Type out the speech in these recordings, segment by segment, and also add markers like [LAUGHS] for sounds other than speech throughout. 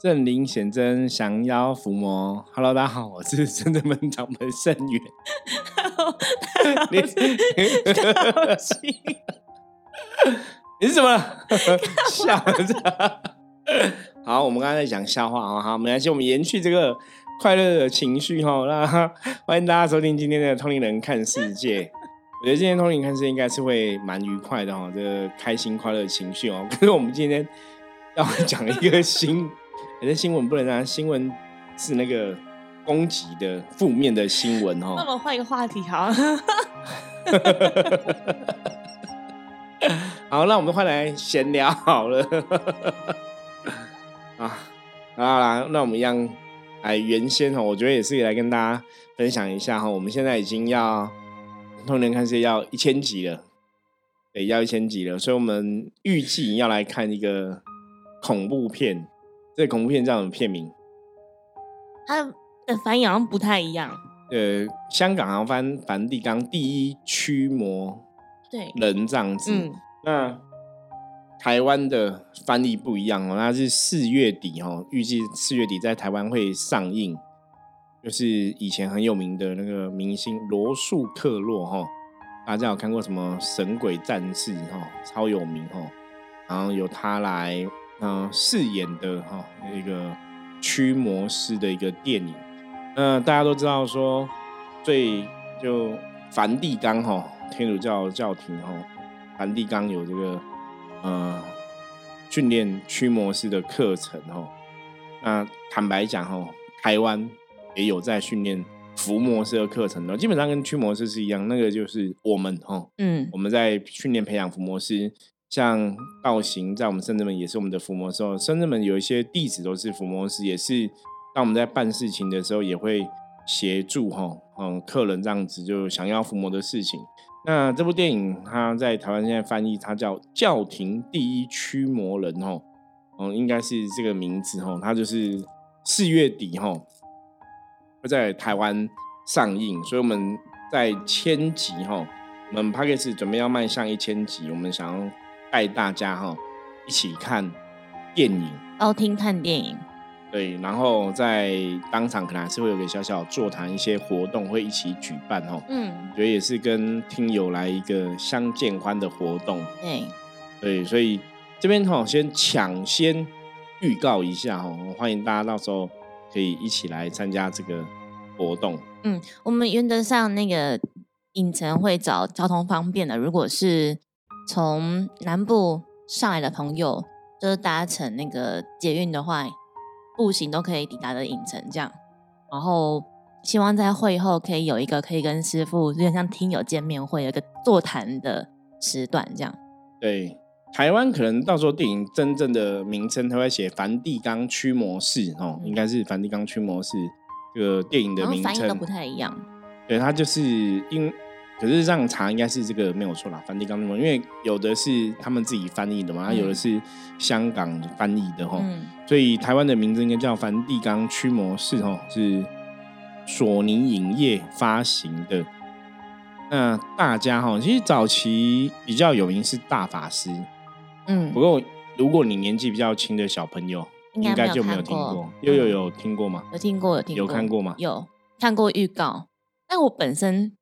正灵显真，降妖伏魔。Hello，大家好，我是真正门掌门圣元。[LAUGHS] 你你是什么？笑着。好，我们刚才在讲笑话啊。好，没关系，我们延续这个快乐的情绪哈。那欢迎大家收听今天的《通灵人看世界》。[LAUGHS] 我觉得今天《通灵看世界》应该是会蛮愉快的哈，这个开心快乐的情绪哦。可是我们今天要讲一个新。有些新闻不能啊，新闻是那个攻击的负面的新闻哦。那我们换一个话题好。[LAUGHS] 好，那我们换来闲聊好了。啊，好啦，那我们一样来原先哈，我觉得也是来跟大家分享一下哈。我们现在已经要通年看是要一千集了，对，要一千集了，所以我们预计要来看一个恐怖片。这恐怖片这样的片名，它的翻译好像不太一样。呃，香港好像翻梵蒂冈第一驱魔对人这样子。嗯，那台湾的翻译不一样哦，那是四月底哦，预计四月底在台湾会上映。就是以前很有名的那个明星罗素克洛哈，大家有看过什么《神鬼战士》哈，超有名哈，然后由他来。嗯，饰演的哈一个驱魔师的一个电影，那大家都知道说，最就梵蒂冈哈天主教教廷哈，梵蒂冈有这个呃训练驱魔师的课程哈。那坦白讲哈，台湾也有在训练伏魔师的课程的，基本上跟驱魔师是一样，那个就是我们哈，嗯，我们在训练培养伏魔师。像道行在我们圣人们也是我们的伏魔师，圣人们有一些弟子都是伏魔师，也是当我们在办事情的时候也会协助哈，嗯，客人这样子就想要伏魔的事情。那这部电影它在台湾现在翻译，它叫《教廷第一驱魔人》哈，嗯，应该是这个名字哈，它就是四月底哈会在台湾上映，所以我们在千集哈，我们 p a c k a g e 准备要迈向一千集，我们想要。带大家哈一起看电影，哦，听看电影，对，然后在当场可能还是会有个小小座谈，一些活动会一起举办哈，嗯，觉得也是跟听友来一个相见欢的活动，对，对，所以这边哈先抢先预告一下哈，欢迎大家到时候可以一起来参加这个活动。嗯，我们原则上那个影城会找交通方便的，如果是。从南部上来的朋友，就是搭乘那个捷运的话，步行都可以抵达的影城这样。然后希望在会后可以有一个可以跟师傅，有点像听友见面会，有一个座谈的时段这样。对，台湾可能到时候电影真正的名称，他会写梵蒂冈驱魔士哦，应该是梵蒂冈驱魔士这个电影的名称都不太一样。对，它就是因。可是这样查应该是这个没有错啦，梵蒂冈的因为有的是他们自己翻译的嘛，有的是香港翻译的哈，所以台湾的名字应该叫梵蒂冈驱魔士哈，是索尼影业发行的。那大家哈，其实早期比较有名是大法师，嗯，不过如果你年纪比较轻的小朋友，应该就没有听过，有有有听过吗？有听过，有听有看过吗？有看过预告，但我本身。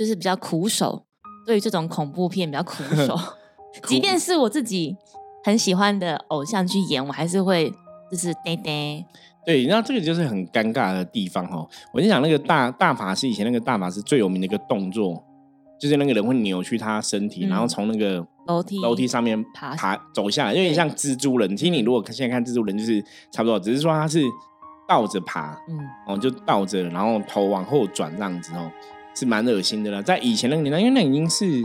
就是比较苦手，对于这种恐怖片比较苦 [LAUGHS] 手，即便是我自己很喜欢的偶像去演，我还是会就是呆呆。对，那这个就是很尴尬的地方哦。我就讲那个大大法师以前那个大法师最有名的一个动作，就是那个人会扭曲他身体，然后从那个楼梯楼梯上面爬爬走下来，有点像蜘蛛人。其实你如果现在看蜘蛛人，就是差不多，只是说他是倒着爬，嗯，哦，就倒着，然后头往后转这样子哦。是蛮恶心的了，在以前那个年代，因为那已经是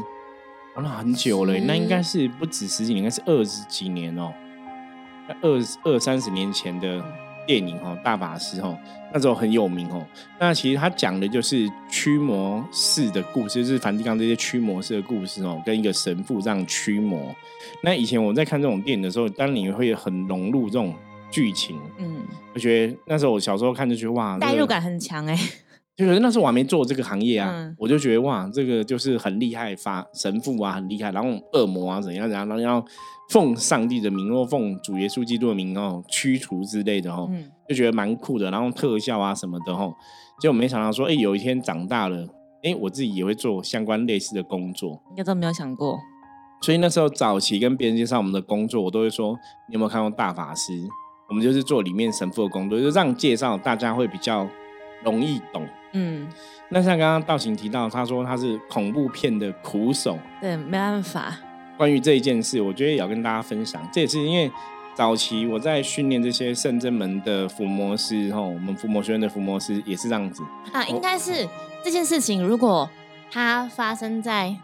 玩了很久了，那应该是不止十几年，应该是二十几年哦，二二三十年前的电影哦，《大法师》哦，那时候很有名哦。那其实他讲的就是驱魔式的故事，就是梵蒂冈这些驱魔式的故事哦，跟一个神父这样驱魔。那以前我在看这种电影的时候，当你会很融入这种剧情，嗯，我觉得那时候我小时候看就觉得哇，代入感很强哎。就是那时候我还没做这个行业啊，嗯我就觉得哇，这个就是很厉害，法神父啊很厉害，然后恶魔啊怎样怎样，然后要奉上帝的名或奉主耶稣基督的名哦驱除之类的哦，嗯，就觉得蛮酷的，然后特效啊什么的哦，结果没想到说，哎、有一天长大了，哎、我自己也会做相关类似的工作，应该都没有想过。所以那时候早期跟别人介绍我们的工作，我都会说，你有没有看过大法师？我们就是做里面神父的工作，就这样介绍，大家会比较容易懂。嗯，那像刚刚道行提到，他说他是恐怖片的苦手。对，没办法。关于这一件事，我觉得也要跟大家分享。这也是因为早期我在训练这些圣真门的伏魔师，吼，我们伏魔学院的伏魔师也是这样子。啊，应该是这件事情，如果它发生在，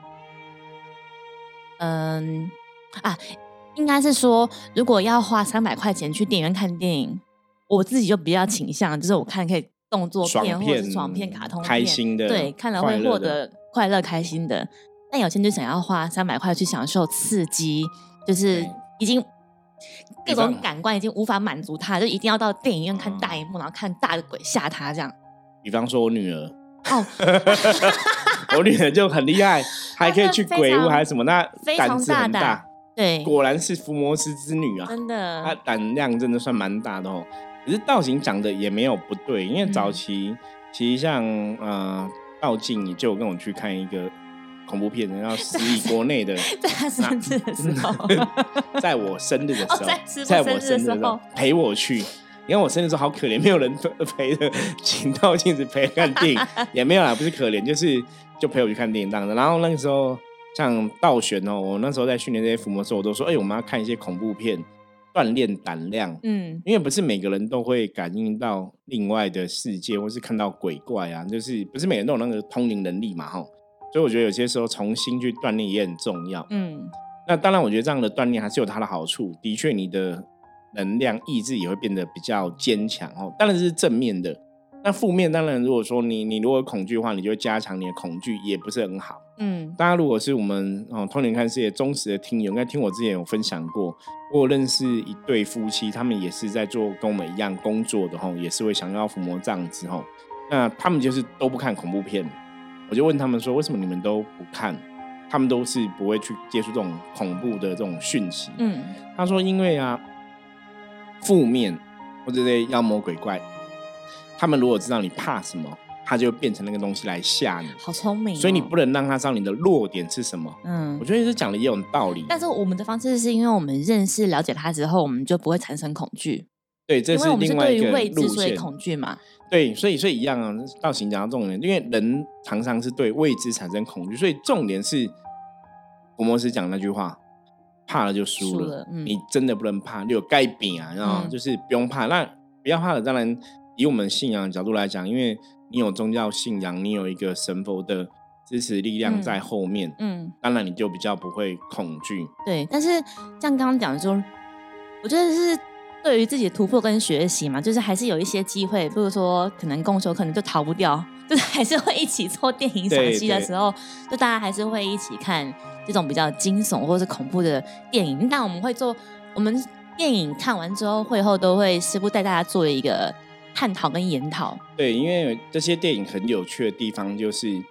嗯啊，应该是说，如果要花三百块钱去电影院看电影，我自己就比较倾向，就是我看可以动作爽片或者是爽片、卡通片开心的对，看了会获得快乐、开心的。但有些人就想要花三百块去享受刺激，就是已经。各种感官已经无法满足他，就一定要到电影院看大荧幕，然后看大的鬼吓他这样。比方说我女儿，哦，[LAUGHS] 我女儿就很厉害，还可以去鬼屋还是什么，那非常胆子很大胆大，对，果然是伏魔师之女啊。真的，她，胆量真的算蛮大的哦。可是道行讲的也没有不对，因为嗯早期、其实像呃道静你就有跟我去看一个恐怖片，然后 [LAUGHS] 十亿国内的，[LAUGHS] 在他生日的时候，在我生日的时候，哦在在我生日的时候陪我去。因为我生日时候好可怜，没有人陪 [LAUGHS] 着，请道镜子陪看电影也没有啦，不是可怜，就是就陪我去看电影这样的。然后那个时候像道玄哦，我那时候在训练这些伏魔的时候，我都说，哎、我们要看一些恐怖片，锻炼胆量。嗯，因为不是每个人都会感应到另外的世界，或是看到鬼怪啊，就是不是每个人都有那个通灵能力嘛，哈。所以我觉得有些时候重新去锻炼也很重要。嗯，那当然，我觉得这样的锻炼还是有它的好处。的确，你的能量、意志也会变得比较坚强哦。当然是正面的。那负面当然，如果说你你如果恐惧的话，你就会加强你的恐惧，也不是很好。嗯，大家如果是我们哦通灵看世界忠实的听友，应该听我之前有分享过，我有认识一对夫妻，他们也是在做跟我们一样工作的吼，也是会想要伏魔这样子吼。那他们就是都不看恐怖片，我就问他们说，为什么你们都不看？他们都是不会去接触这种恐怖的这种讯息。嗯，他说，因为啊，负面或者是妖魔鬼怪，他们如果知道你怕什么，他就会变成那个东西来吓你。好聪明哦，所以你不能让他知道你的弱点是什么。嗯我。觉得是讲的也有道理。但是我们的方式是因为我们认识、了解他之后，我们就不会产生恐惧，对，这是另外一个未知所以。恐惧嘛。对，所以所以一样啊，道行讲到重点，因为人常常是对未知产生恐惧，所以重点是福摩斯讲那句话：怕了就输了。输了嗯你真的不能怕，你有盖比啊，然后嗯就是不用怕。那不要怕了，当然以我们信仰的角度来讲，因为你有宗教信仰，你有一个神佛的支持力量嗯在后面，嗯，当然你就比较不会恐惧。对。但是像刚刚讲说，我觉得是对于自己的突破跟学习嘛，就是还是有一些机会，比如说可能共修可能就逃不掉，[LAUGHS] 就是还是会一起做电影赏析的时候，就大家还是会一起看这种比较惊悚或是恐怖的电影。但我们会做，我们电影看完之后，会后都会师傅带大家做一个探讨跟研讨。对，因为这些电影很有趣的地方就是。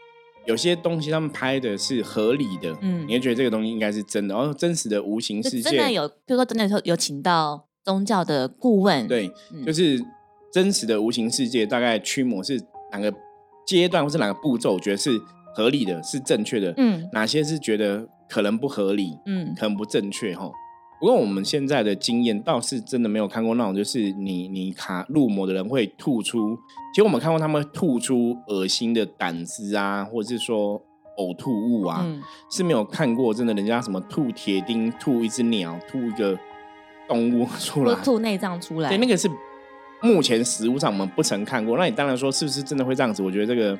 有些东西他们拍的是合理的，嗯你会觉得这个东西应该是真的，然后真实的无形世界，真的有，比如说真的有有请到宗教的顾问，，对，嗯就是真实的无形世界大概驱魔是哪个阶段或是哪个步骤，我觉得是合理的，是正确的，嗯哪些是觉得可能不合理，嗯可能不正确哈。不过我们现在的经验倒是真的没有看过那种，就是你你卡入魔的人会吐出，其实我们看过他们吐出恶心的胆汁啊，或者是说呕吐物啊，嗯是没有看过真的人家什么吐铁钉、吐一只鸟、吐一个动物出来，吐内脏出来，对，那个是目前食物上我们不曾看过。那你当然说是不是真的会这样子？我觉得这个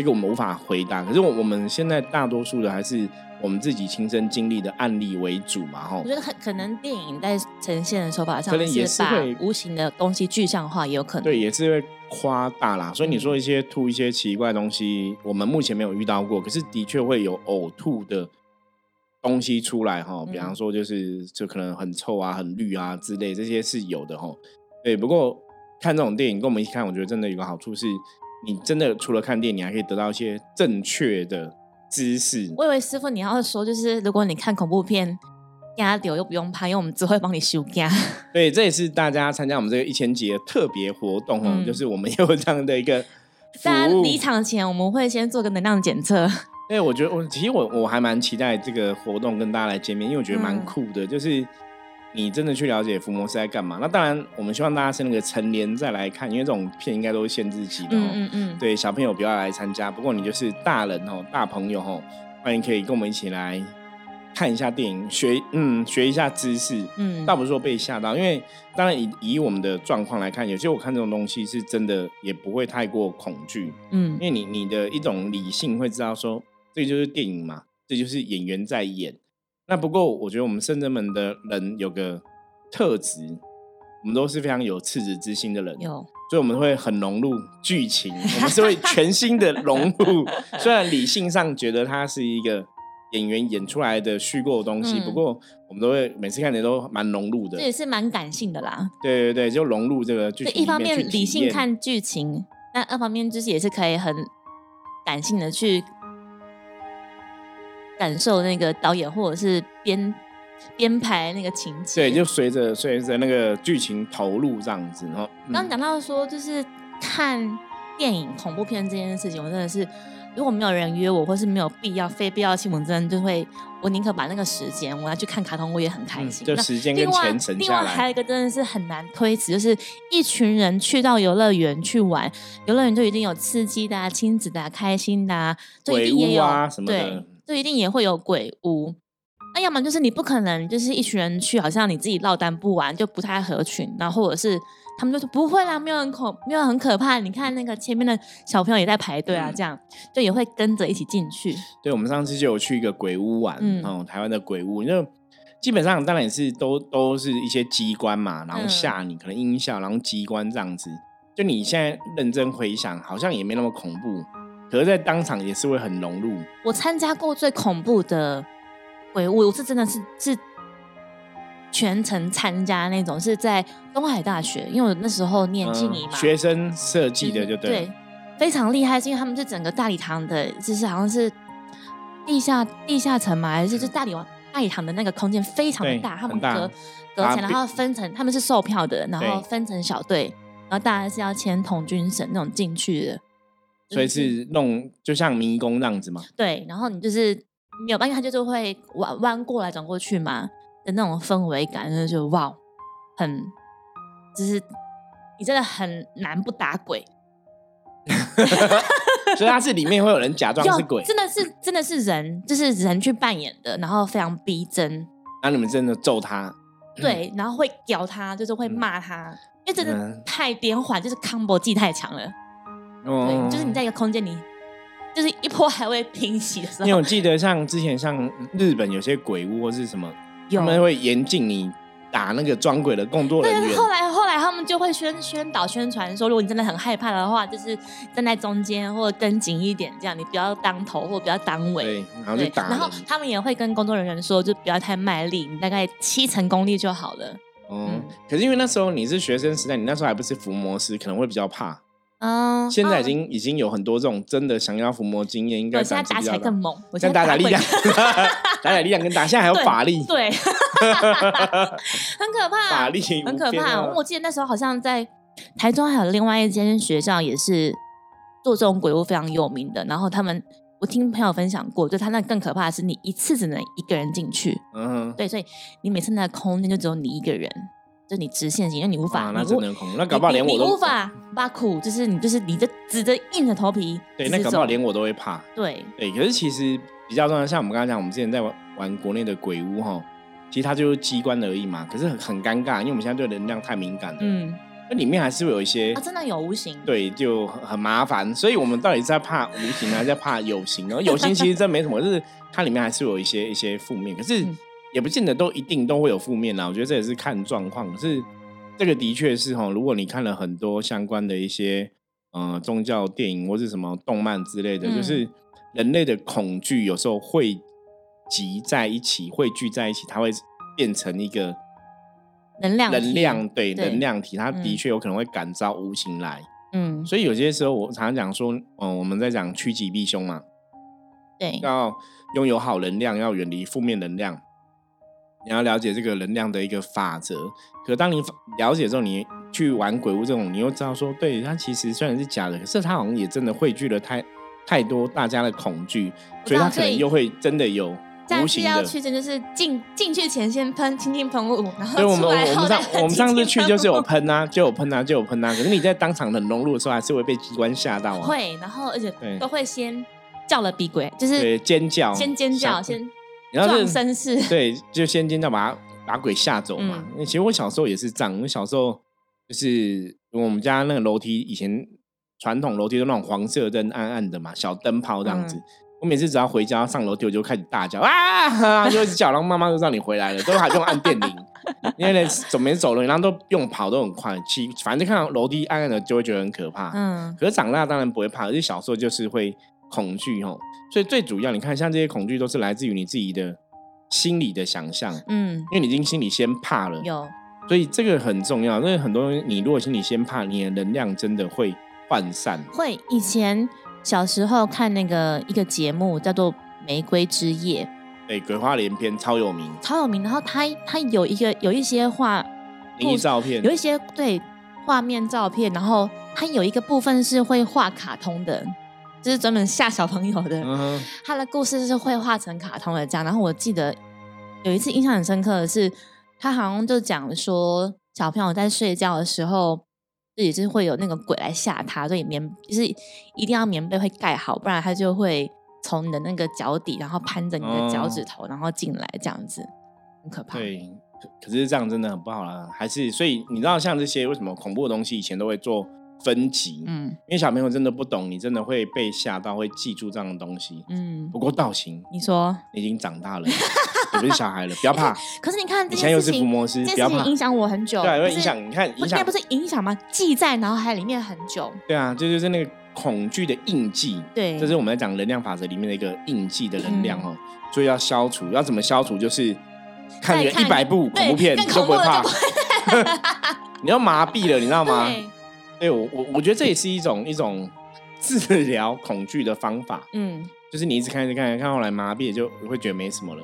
这个我们无法回答。可是我我们现在大多数的还是我们自己亲身经历的案例为主嘛，哈我。觉得很可能电影在呈现的手法上可能也是把会无形的东西具象化，也有可能。对，也是会夸大啦。所以你嗯说一些吐一些奇怪的东西，我们目前没有遇到过，可是的确会有呕吐的东西出来哈。比方嗯说，就是就可能很臭啊、很绿啊之类，这些是有的哈。对，不过看这种电影跟我们一起看，我觉得真的有个好处是，你真的除了看电影，你还可以得到一些正确的知识。我以为师傅你要说，就是如果你看恐怖片，压丢又不用怕，因为我们只会帮你修压。对，这也是大家参加我们这个一千集的特别活动哦，嗯就是我们 [LAUGHS] 有这样的一个 [LAUGHS] 服务。大家离场前，我们会先做个能量检测。对，我觉得我其实我我还蛮期待这个活动跟大家来见面，因为我觉得蛮嗯酷的，就是你真的去了解伏魔是在干嘛。那当然，我们希望大家是那个成年再来看，因为这种片应该都是限制级的哦。嗯嗯嗯，对，小朋友不要来参加。不过你就是大人哦，大朋友哦，欢迎可以跟我们一起来看一下电影，学嗯学一下知识。嗯，倒不是说被吓到，因为当然以以我们的状况来看，有些我看这种东西是真的也不会太过恐惧，嗯因为你你的一种理性会知道说，这就是电影嘛，这就是演员在演。那不过我觉得我们深圳门的人有个特质，我们都是非常有赤子之心的人，有所以我们会很融入剧情，我们是会全新的融入。[LAUGHS] 虽然理性上觉得它是一个演员演出来的虚构的东西，嗯不过我们都会每次看的都蛮融入的这。也是蛮感性的啦。对对对，就融入这个剧就情里面去体验。一方面理性看剧情，那二方面就是也是可以很感性的去感受那个导演或者是编编排那个情节。对，就随着随着那个剧情投入这样子，然后嗯刚讲到说，就是看电影恐怖片这件事情，我真的是如果没有人约我，或是没有必要非必要性，我真的就会，我宁可把那个时间我要去看卡通，我也很开嗯心。那就时间跟钱省另下来。外还有一个真的是很难推辞，就是一群人去到游乐园去玩，游乐园就一定有刺激的、啊、亲子的、啊、开心的、啊，就一定也有、啊什么的对，就一定也会有鬼屋。那要么就是你不可能，就是一群人去，好像你自己落单不玩，就不太合群。然后或者是他们就说不会啦，没有很恐，没有很可怕。你看那个前面的小朋友也在排队啊，嗯这样就也会跟着一起进去。对，我们上次就有去一个鬼屋玩，嗯哦，台湾的鬼屋，就基本上当然也是都都是一些机关嘛，然后嗯吓你，可能音效，然后机关这样子。就你现在认真回想，好像也没那么恐怖，可是，在当场也是会很融入。我参加过最恐怖的鬼屋，我是真的是是全程参加那种，是在东海大学，因为我那时候念静怡嘛，嗯学生设计的就对非常厉害，是因为他们是整个大礼堂的，就是好像是地下地下层嘛，还是就是大礼王大礼堂的那个空间非常的大，他们隔隔啊层，然后分成他们是售票的，然后分成小队，然后大家是要签童军绳那种进去的，所以是弄就像迷宫这样子嘛。对，然后你就是没有办法，他就是会弯弯过来转过去嘛的那种氛围感，就是就哇，很就是你真的很难不打鬼，[LAUGHS] 所以它是里面会有人假装是鬼，真的是真的是人，就是人去扮演的，然后非常逼真，那你们真的揍他，对，然后会屌他，就是会骂他，因为真的嗯。太癫缓，就是 combo 技太强了，哦对，就是你在一个空间里，就是一波还未平息的时候，因为我记得像之前像日本有些鬼屋或是什么，他们会严禁你打那个装鬼的工作人对，员。后来后来他们就会宣宣导宣传说，如果你真的很害怕的话，就是站在中间或者跟紧一点，这样你不要当头或不要当尾。对，然后就，打。然后他们也会跟工作人员说，就不要太卖力，你大概七成功力就好了。嗯，可是因为那时候你是学生时代，你那时候还不是伏魔师，可能会比较怕。嗯，现在已嗯经已经有很多这种真的想要伏魔经验，应该我现在打起来更猛。猛，我现现在鬼在打打力量，[LAUGHS] [LAUGHS] 打打力量跟打，现在还有法力，对，很可怕，法力很可怕。我记得那时候好像在台中还有另外一间学校也是做这种鬼屋非常有名的，然后他们我听朋友分享过，就他那更可怕的是你一次只能一个人进去，嗯，对，所以你每次那个空间就只有你一个人，就你直线型，因为你无法，啊，那真的很恐怖。那搞不好连我都你无法把苦，就是你就是你的指着硬着头皮对，那搞不好连我都会怕。对，对，可是其实比较重要，像我们刚才讲，我们之前在玩玩国内的鬼屋哈，其实它就是机关而已嘛。可是很很尴尬，因为我们现在对能量太敏感了，嗯，那里面还是会有一些啊，真的有无形，对，就很很麻烦。所以我们到底是在怕无形，还是在怕有形呢？有形其实真没什么，就是它里面还是有一些一些负面，可是嗯也不见得都一定都会有负面啦。我觉得这也是看状况。可是这个的确是哈，如果你看了很多相关的一些呃宗教电影或是什么动漫之类的，嗯就是人类的恐惧有时候汇集在一起，汇聚在一起，它会变成一个能量能量，对对能量体，它的嗯确有可能会感召无形来。嗯，所以有些时候我常常讲说，嗯，我们在讲趋吉避凶嘛，对，要拥有好能量，要远离负面能量。你要了解这个能量的一个法则。可当你了解之后，你去玩鬼屋这种，你又知道说，对它其实虽然是假的，可是它好像也真的汇聚了太太多大家的恐惧，所以它可能又会真的有无形的。要去真就是进进去前先喷轻轻喷雾，然后对，我们我们上我们上次去就是有喷啊，就有喷啊，就有喷啊。可是你在当场很融入的时候，还是会被机关吓到啊。会，然后而且都会先叫了比鬼，就是尖叫，先尖叫，先。然后是绅士，对，就先尖叫把把鬼吓走嘛。其实我小时候也是这样，我小时候就是我们家那个楼梯以前传统楼梯都那种黄色灯暗暗的嘛，小灯泡这样子。我每次只要回家上楼梯，我就开始大叫啊，就一直叫，然后妈妈就知道你回来了，都还不用按电铃，因为走没走了，然后都用跑都很快。其反正看到楼梯暗暗的就会觉得很可怕。嗯，可是长大当然不会怕，而且小时候就是会。恐惧哦，所以最主要，你看，像这些恐惧都是来自于你自己的心理的想象，嗯，因为你已经心里先怕了，有，所以这个很重要。因为很多你如果心里先怕，你的能量真的会涣散。会，以前小时候看那个一个节目叫做《玫瑰之夜》，对，鬼话连篇，超有名，超有名。然后他他有一个有一些画，灵异照片，有一些对画面照片，然后他有一个部分是会画卡通的。就是专门吓小朋友的，他的故事是会画成卡通的这样。然后我记得有一次印象很深刻的是，他好像就讲说小朋友在睡觉的时候，也是会有那个鬼来吓他，所以棉就是一定要棉被会盖好，不然他就会从你的那个脚底，然后攀着你的脚趾头，然后进来这样子，很可怕。对，可是这样真的很不好啦。还是所以你知道像这些为什么恐怖的东西以前都会做？分级，嗯，因为小朋友真的不懂，你真的会被吓到，会记住这样的东西，嗯。不过道行，你说你已经长大了，你不是小孩了，不要怕。[LAUGHS] 可是你看，以前又是伏魔师，不要怕，影响我很久，对，会影响。你看，影响不是影响吗？记在脑海里面很久。对啊，这就是那个恐惧的印记。对，这是我们在讲能量法则里面的一个印记的能量哦。所以要消除，要怎么消除？就是看一百部恐怖片你都不会怕。[LAUGHS] 你要麻痹了，你知道吗？对我我我觉得这也是一种一种治疗恐惧的方法，嗯，就是你一直看一直看，看后来麻痹就会觉得没什么了。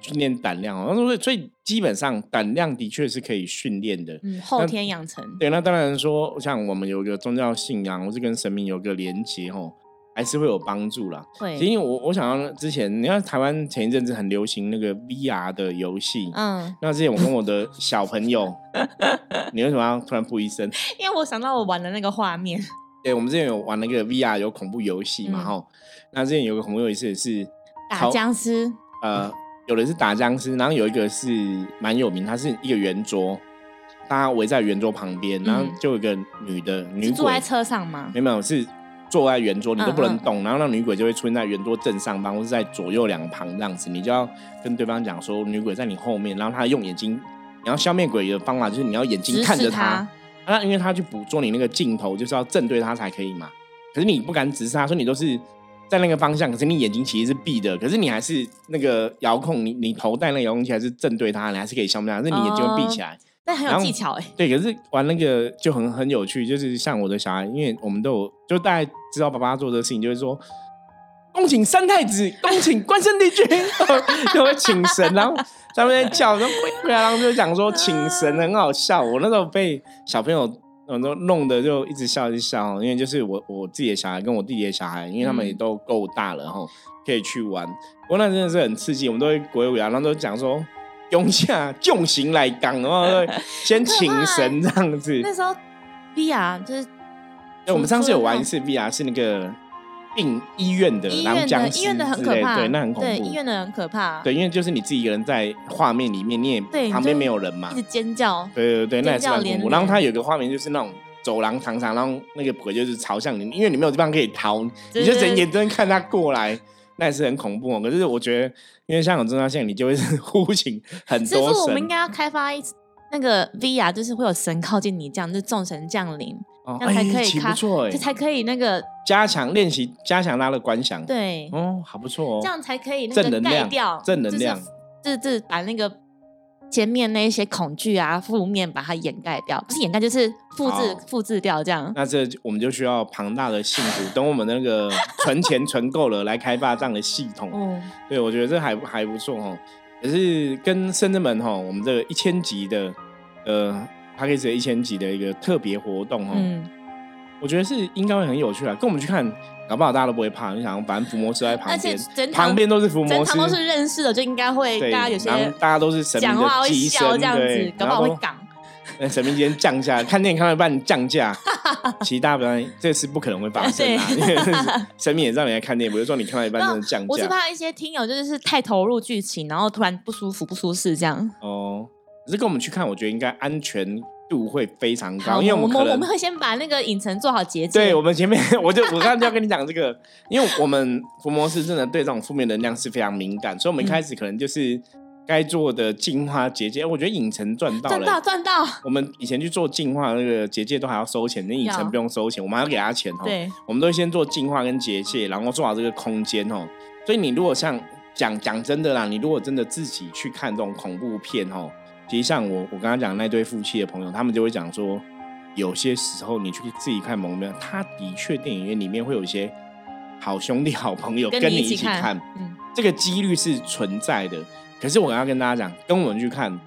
训练胆量哦，所以所以基本上胆量的确是可以训练的，嗯，后天养成。对，那当然说像我们有一个宗教信仰，或是跟神明有个连接哦。还是会有帮助啦。会，因为我我想要之前，你看台湾前一阵子很流行那个 VR 的游戏，嗯，那之前我跟我的小朋友，[LAUGHS] 你为什么要突然不一声？因为我想到我玩的那个画面。[LAUGHS] 对，我们之前有玩那个 VR 有恐怖游戏嘛，哈，那之前有个恐怖游戏是打僵尸，呃，有的是打僵尸，然后有一个是蛮有名，它是一个圆桌，大家围在圆桌旁边，然后就有一个女的女坐在车上吗？没有，是。坐在圆桌，你都不能动，然后那女鬼就会出现在圆桌正上方，或是在左右两旁这样子，你就要跟对方讲说，女鬼在你后面，然后她用眼睛，你要消灭鬼的方法就是你要眼睛看着她，那因为她去捕捉你那个镜头，就是要正对她才可以嘛。可是你不敢直视她，说你都是在那个方向，可是你眼睛其实是闭的，可是你还是那个遥控，你你头戴那个遥控器还是正对她，你还是可以消灭她，可是你眼睛会闭起来。但很有技巧哎，对，可是玩那个就很很有趣，就是像我的小孩，因为我们都有，就大家知道爸爸做的事情，就是说，恭请三太子，恭请关圣帝君，就会请神，然后在那边叫，然后然后就讲说请神很好笑。我那时候被小朋友很多弄的就一直笑一直笑，因为就是我我自己的小孩跟我弟弟的小孩，因为他们也都够大了哈，可以去玩。不过那真的是很刺激，我们都会鬼舞啊，然后都讲说。[LAUGHS] 用下重刑来讲，然后先请神这样子。那时候 VR 就是，哎，我们上次有玩一次 VR，是那个病医院的，医院的，医院的很可怕，对，那很恐怖。医院的很可怕，对，因为就是你自己一个人在画面里面，你也旁边没有人嘛，一直尖叫，对对对，那也是很恐怖。然后它有个画面就是那种走廊长长，然后那个鬼就是朝向你，因为你没有地方可以逃，你就只能眼睁看他过来。那也是很恐怖哦。可是我觉得，因为香港中央线，你就会是 [LAUGHS] 呼请很多神。我们应该要开发一那个 VR，就是会有神靠近你，这样就众神降临，哦、那才可以才可以那个加强练习，加强他的观想。对，哦，好不错哦，这样才可以正能量掉正能量，就是把那个前面那些恐惧啊、负面把它掩盖掉，不是掩盖就是复制复制掉这样。那这我们就需要庞大的信徒，等我们那个存钱存够了，来开发这样的系统。哦，对，我觉得这还还不错哦。可是跟深圳们哈，我们这个一千集的呃 p a c k a g e 一千集的一个特别活动哈，嗯，我觉得是应该会很有趣啊。跟我们去看，搞不好大家都不会怕。你想，反正伏魔师在旁边，旁边都是伏魔师，都是认识的，就应该会，大家有些大家都是神明讲话会的机身，笑这样子，，搞不好会港。呃 [LAUGHS] 神明今天降价，看电影看到一半降价，[LAUGHS] 其实大不然这次不可能会发生啊，因为神明也让你来看电影，不是说你看到一半真的降价我是怕一些听友就是太投入剧情，然后突然不舒服、不舒适这样。哦。可是跟我们去看，我觉得应该安全度会非常高，因为我们我们会先把那个影城做好结界。对我们前面我就我刚刚就要跟你讲这个，因为我们伏魔师真的对这种负面能量是非常敏感，所以我们一开始可能就是该做的净化结界，我觉得影城赚到了赚到。赚到。我们以前去做净化那个结界都还要收钱，那影城不用收钱，我们还要给他钱哦。对，我们都先做净化跟结界，然后做好这个空间哦。所以你如果像讲讲真的啦，你如果真的自己去看这种恐怖片哦，其实像我我刚刚讲那对夫妻的朋友，他们就会讲说，有些时候你去自己看蒙面，他的确电影院里面会有一些好兄弟、好朋友跟你你一起起看，嗯，这个几率是存在的。可是我刚刚跟大家讲，跟我们去看。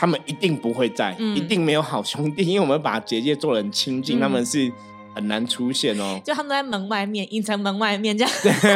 他们一定不会在，嗯一定没有好兄弟，因为我们把结界做的很亲近，嗯他们是很难出现哦。[LAUGHS] 就他们都在门外面，隐藏门外面这样。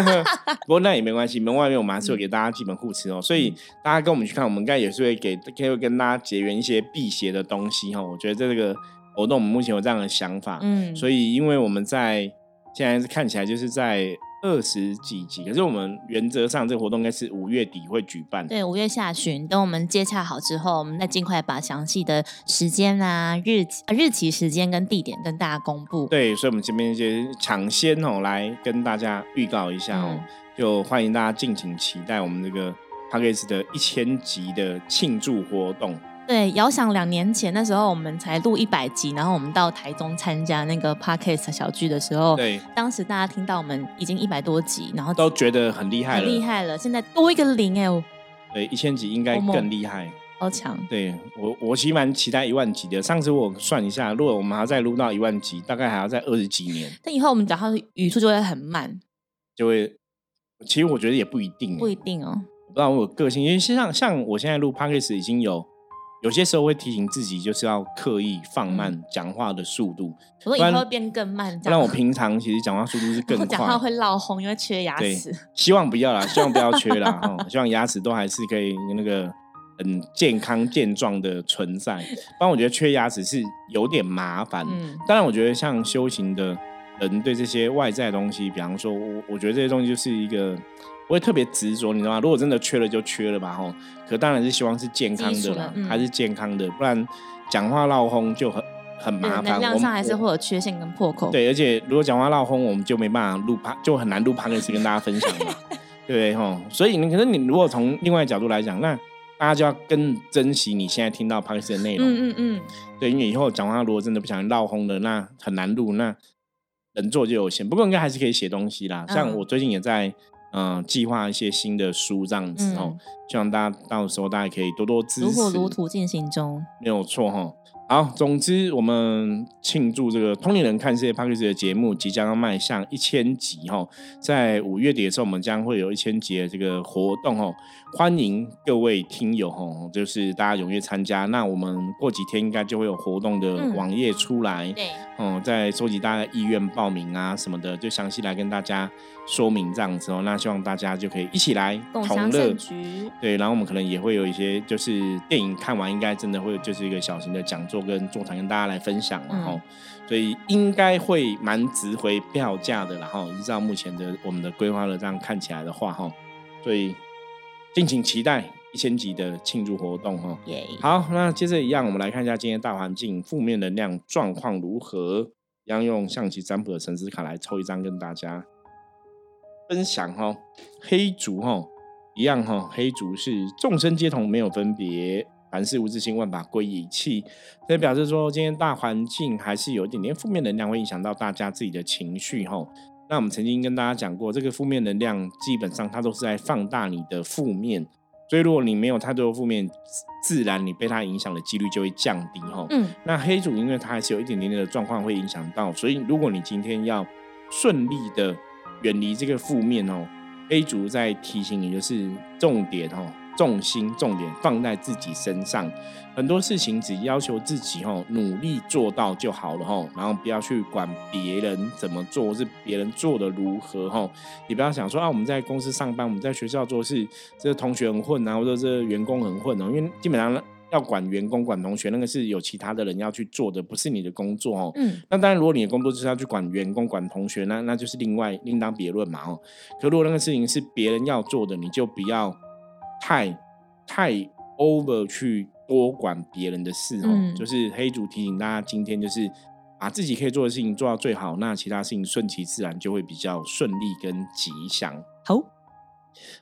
[LAUGHS] 不过那也没关系，门外面我们还是会给大家基本护持哦，所以嗯大家跟我们去看，我们应该也是会给，可以跟大家结缘一些辟邪的东西哈。我觉得这个活动我们目前有这样的想法，嗯，所以因为我们在现在是看起来就是在二十几集，可是我们原则上这个活动应该是五月底会举办。对，五月下旬，等我们接洽好之后，我们再尽快把详细的时间啊、日期、呃日期、时间跟地点跟大家公布。对，所以我们这边就抢先哦来跟大家预告一下哦，嗯就欢迎大家敬请期待我们这个 p a c k a g e 的一千集的庆祝活动。对，遥想两年前那时候，我们才录一百集，然后我们到台中参加那个 Podcast 小聚的时候，对，当时大家听到我们已经一百多集，然后都觉得很厉害厉害了，现在多一个零哎，我对，一千集应该更厉害。好强。对我，我其实蛮期待一万集的。上次我算一下，如果我们还要再录到一万集，大概还要再二十几年，但以后我们讲话的语速就会很慢，就会。其实我觉得也不一定，不一定哦。我不知道我有个性，因为像像我现在录 p o d c a s t 已经有有些时候会提醒自己，就是要刻意放慢讲话的速度，我说以不然后会变更慢，不然我平常其实讲话速度是更快 [LAUGHS] 讲话快。会老红，因为缺牙对齿。希望不要啦，希望不要缺啦，哈，[LAUGHS] 希望牙齿都还是可以那个很健康健壮的存在。不然我觉得缺牙齿是有点麻烦。嗯，当然，我觉得像修行的人对这些外在的东西，比方说，我我觉得这些东西就是一个不会特别执着，你知道吗？如果真的缺了就缺了吧，吼。可当然是希望是健康的啦的，嗯还是健康的，不然讲话闹轰就很很麻烦。对能量上还是会有缺陷跟破口。对，而且如果讲话闹轰，我们就没办法录趴，就很难录 o d c 跟大家分享嘛，[LAUGHS] 对不对？吼，所以你可能你如果从另外角度来讲，那大家就要更珍惜你现在听到 p o d c 的内容。嗯嗯嗯，对，因为以后讲话如果真的不小心闹轰了，那很难录，那能做就有限。不过应该还是可以写东西啦。像嗯我最近也在嗯、呃计划一些新的书这样子哦，嗯希望大家到时候大家可以多多支持。如火如荼进行中。没有错哈。好，总之我们庆祝这个通灵人看世界 p a c k a g e 的节目即将要迈向一千集哈，在五月底的时候，我们将会有一千集的这个活动哦，欢迎各位听友哈，就是大家踊跃参加。那我们过几天应该就会有活动的嗯网页出来，对，哦，在收集大家的意愿报名啊什么的，就详细来跟大家说明这样子哦。那希望大家就可以一起来共同乐。对，然后我们可能也会有一些，就是电影看完应该真的会就是一个小型的讲座跟座谈跟大家来分享，然后、所以应该会蛮值回票价的，然后依照目前的我们的规划的这样看起来的话，哈，所以敬请期待一千集的庆祝活动，哈。耶，好，那接着一样，我们来看一下今天大环境负面能量状况如何，一样用象棋占卜的神思卡来抽一张跟大家分享哈。黑竹哈，一样哈，黑竹是众生皆同，没有分别，凡事无自性，万法归一气。这表示说，今天大环境还是有一点点负面能量，会影响到大家自己的情绪哈。那我们曾经跟大家讲过，这个负面能量基本上它都是在放大你的负面，所以如果你没有太多的负面，自然你被它影响的几率就会降低哈。嗯，那黑主因为它还是有一点点的状况会影响到，所以如果你今天要顺利的远离这个负面哦，黑主在提醒你就是重点哦。重心重点放在自己身上，很多事情只要求自己哦努力做到就好了哦，然后不要去管别人怎么做，是别人做的如何哦，也不要想说啊我们在公司上班，我们在学校做事，这同学很混啊，或者这员工很混哦，因为基本上要管员工管同学，那个是有其他的人要去做的，不是你的工作哦。嗯。那当然，如果你的工作就是要去管员工管同学，那那就是另外另当别论嘛哦。可如果那个事情是别人要做的，你就不要。太太 over 去多管别人的事哦，就是黑主提醒大家，今天就是把自己可以做的事情做到最好，那其他事情顺其自然就会比较顺利跟吉祥。好，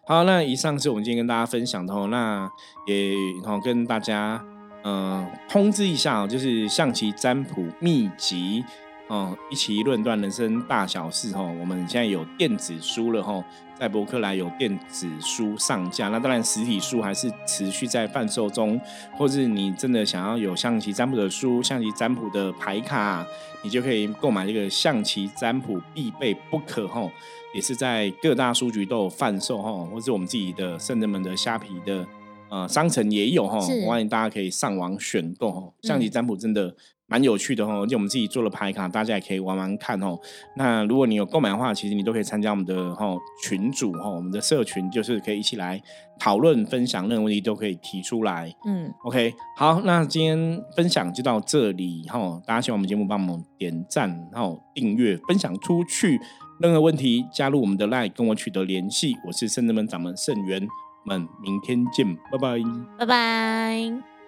好，那以上是我们今天跟大家分享的哦，那也好跟大家嗯通知一下哦，就是象棋占卜秘籍。哦，一起论断人生大小事哦。我们现在有电子书了哈，在博客来有电子书上架。那当然，实体书还是持续在贩售中。或是你真的想要有象棋占卜的书、象棋占卜的牌卡，你就可以购买这个象棋占卜必备不可哈。也是在各大书局都有贩售哈，或是我们自己的圣人们的虾皮的呃商城也有哈。欢迎大家可以上网选购哈。象棋占卜真的。蛮有趣的哦，而且我们自己做了牌卡，大家也可以玩玩看哦。那如果你有购买的话，其实你都可以参加我们的哈群组哈，我们的社群就是可以一起来讨论分享，任何问题都可以提出来。嗯，OK，好，那今天分享就到这里哈。大家喜欢我们节目，帮我们点赞，然后订阅、分享出去。任何问题加入我们的 LINE 跟我取得联系。我是圣人门掌门圣元，们明天见，拜拜，拜拜。